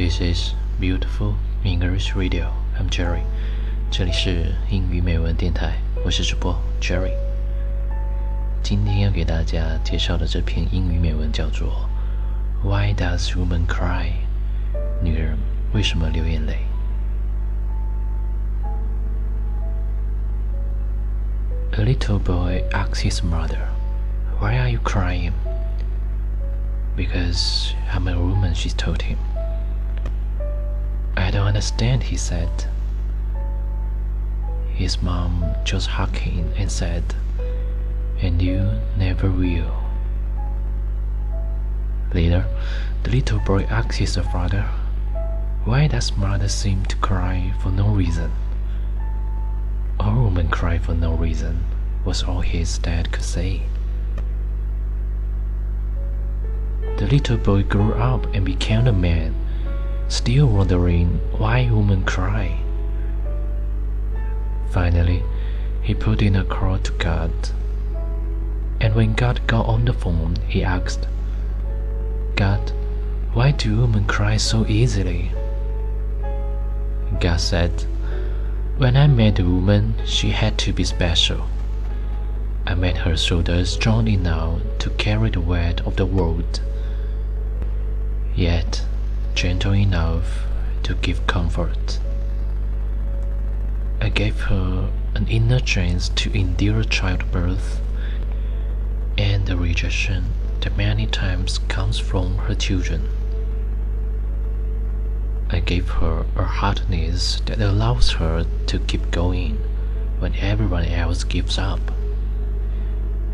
This is beautiful English radio. I'm Jerry. 这里是英语美文电台，我是主播 Jerry。今天要给大家介绍的这篇英语美文叫做《Why Does Woman Cry》？女人为什么流眼泪？A little boy asks his mother, Why are you crying? Because I'm a woman, she told him. Understand, he said. His mom just hugged him and said, And you never will. Later, the little boy asked his father, Why does mother seem to cry for no reason? All women cry for no reason, was all his dad could say. The little boy grew up and became a man, still wondering why women cry. Finally, he put in a call to God. And when God got on the phone, he asked, God, why do women cry so easily? God said, When I met a woman, she had to be special. I made her shoulders strong enough to carry the weight of the world yet gentle enough to give comfort. I gave her an inner strength to endure childbirth and the rejection that many times comes from her children. I gave her a hardness that allows her to keep going when everyone else gives up,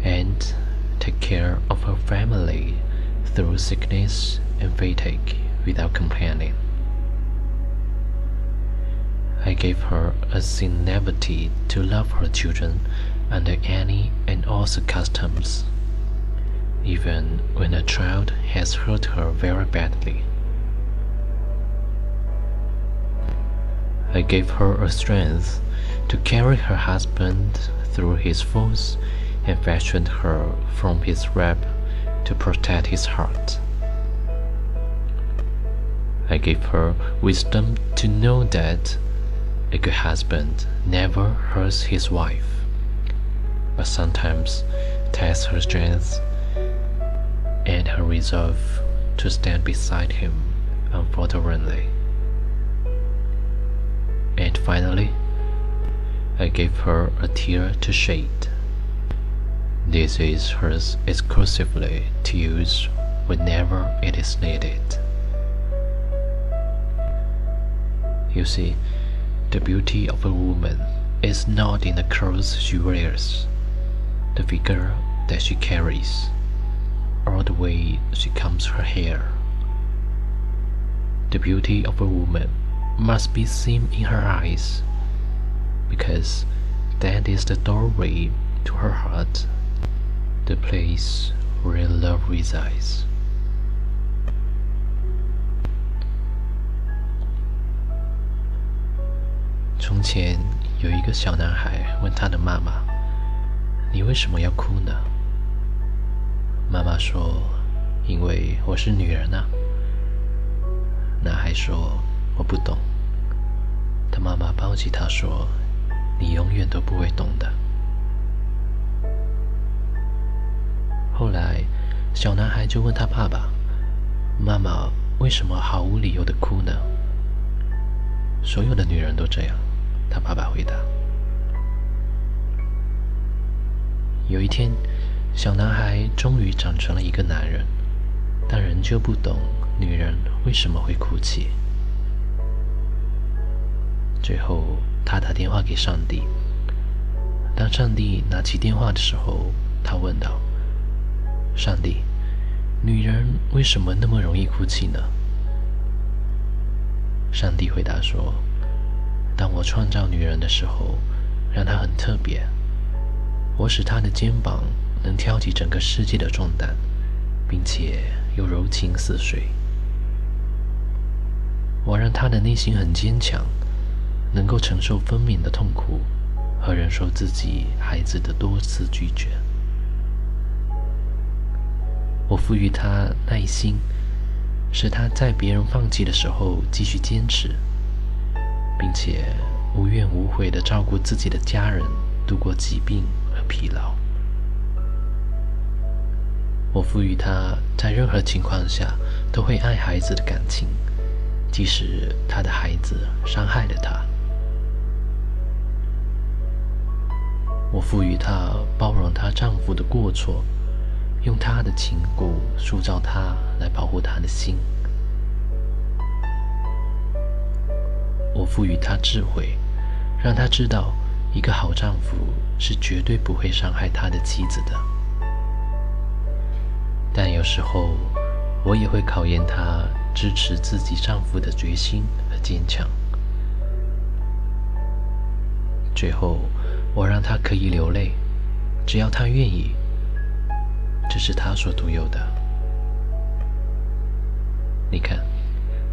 and take care of her family through sickness and fatigue without complaining. I gave her a sincerity to love her children under any and all circumstances, even when a child has hurt her very badly. I gave her a strength to carry her husband through his faults and fashioned her from his web to protect his heart. I gave her wisdom to know that a good husband never hurts his wife, but sometimes tests her strength and her resolve to stand beside him unfalteringly. And finally, I gave her a tear to shed. This is hers exclusively to use whenever it is needed. You see, the beauty of a woman is not in the clothes she wears, the figure that she carries, or the way she combs her hair. The beauty of a woman must be seen in her eyes, because that is the doorway to her heart, the place where love resides. 从前有一个小男孩问他的妈妈：“你为什么要哭呢？”妈妈说：“因为我是女人啊。”男孩说：“我不懂。”他妈妈抱起他说：“你永远都不会懂的。”后来，小男孩就问他爸爸：“妈妈为什么毫无理由的哭呢？”所有的女人都这样。他爸爸回答：“有一天，小男孩终于长成了一个男人，但仍旧不懂女人为什么会哭泣。最后，他打电话给上帝。当上帝拿起电话的时候，他问道：‘上帝，女人为什么那么容易哭泣呢？’上帝回答说。”当我创造女人的时候，让她很特别。我使她的肩膀能挑起整个世界的重担，并且又柔情似水。我让她的内心很坚强，能够承受分娩的痛苦和忍受自己孩子的多次拒绝。我赋予她耐心，使她在别人放弃的时候继续坚持，并且无怨无悔地照顾自己的家人，度过疾病和疲劳。我赋予他在任何情况下都会爱孩子的感情，即使他的孩子伤害了他。我赋予她包容她丈夫的过错，用她的情骨塑造她，来保护她的心。赋予她智慧，让她知道一个好丈夫是绝对不会伤害他的妻子的。但有时候，我也会考验她支持自己丈夫的决心和坚强。最后。我让他可以流泪，只要他愿意。这是他所独有的。你看，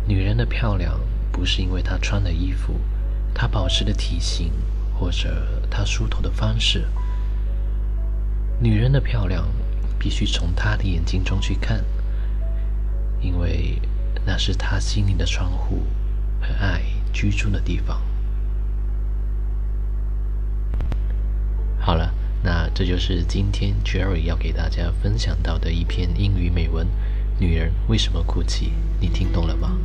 女人的漂亮不是因为她穿的衣服，她保持的体型，或者她梳头的方式。女人的漂亮必须从她的眼睛中去看，因为那是她心灵的窗户和爱居住的地方。好了，那这就是今天 Jerry 要给大家分享到的一篇英语美文。女人为什么哭泣？你听懂了吗？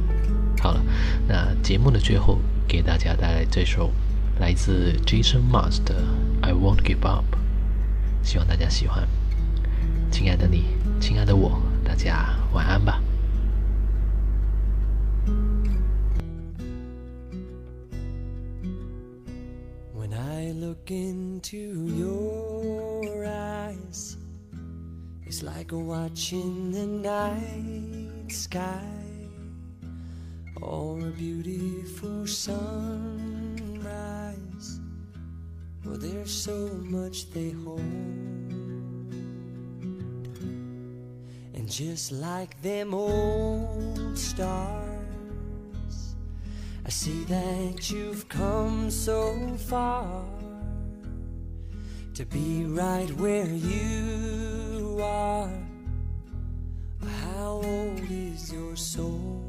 好了，那节目的最后给大家带来这首来自 Jason Mars 的《I Won't Give Up》，希望大家喜欢。亲爱的你，亲爱的我，大家晚安吧。When I look into your eyes, it's like watching the night sky or a beautiful sunrise. Well, there's so much they hold. And just like them old stars, I see that you've come so far to be right where you are. How old is your soul?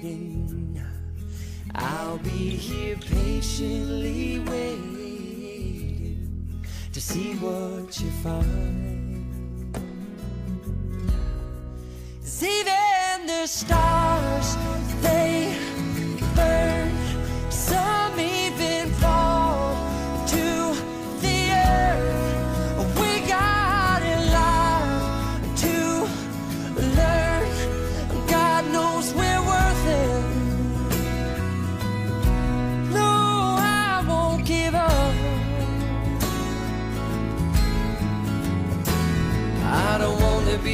I'll be here patiently waiting to see what you find. Even the stars, they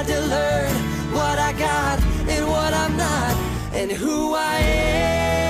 had to learn what I got and what I'm not and who I am.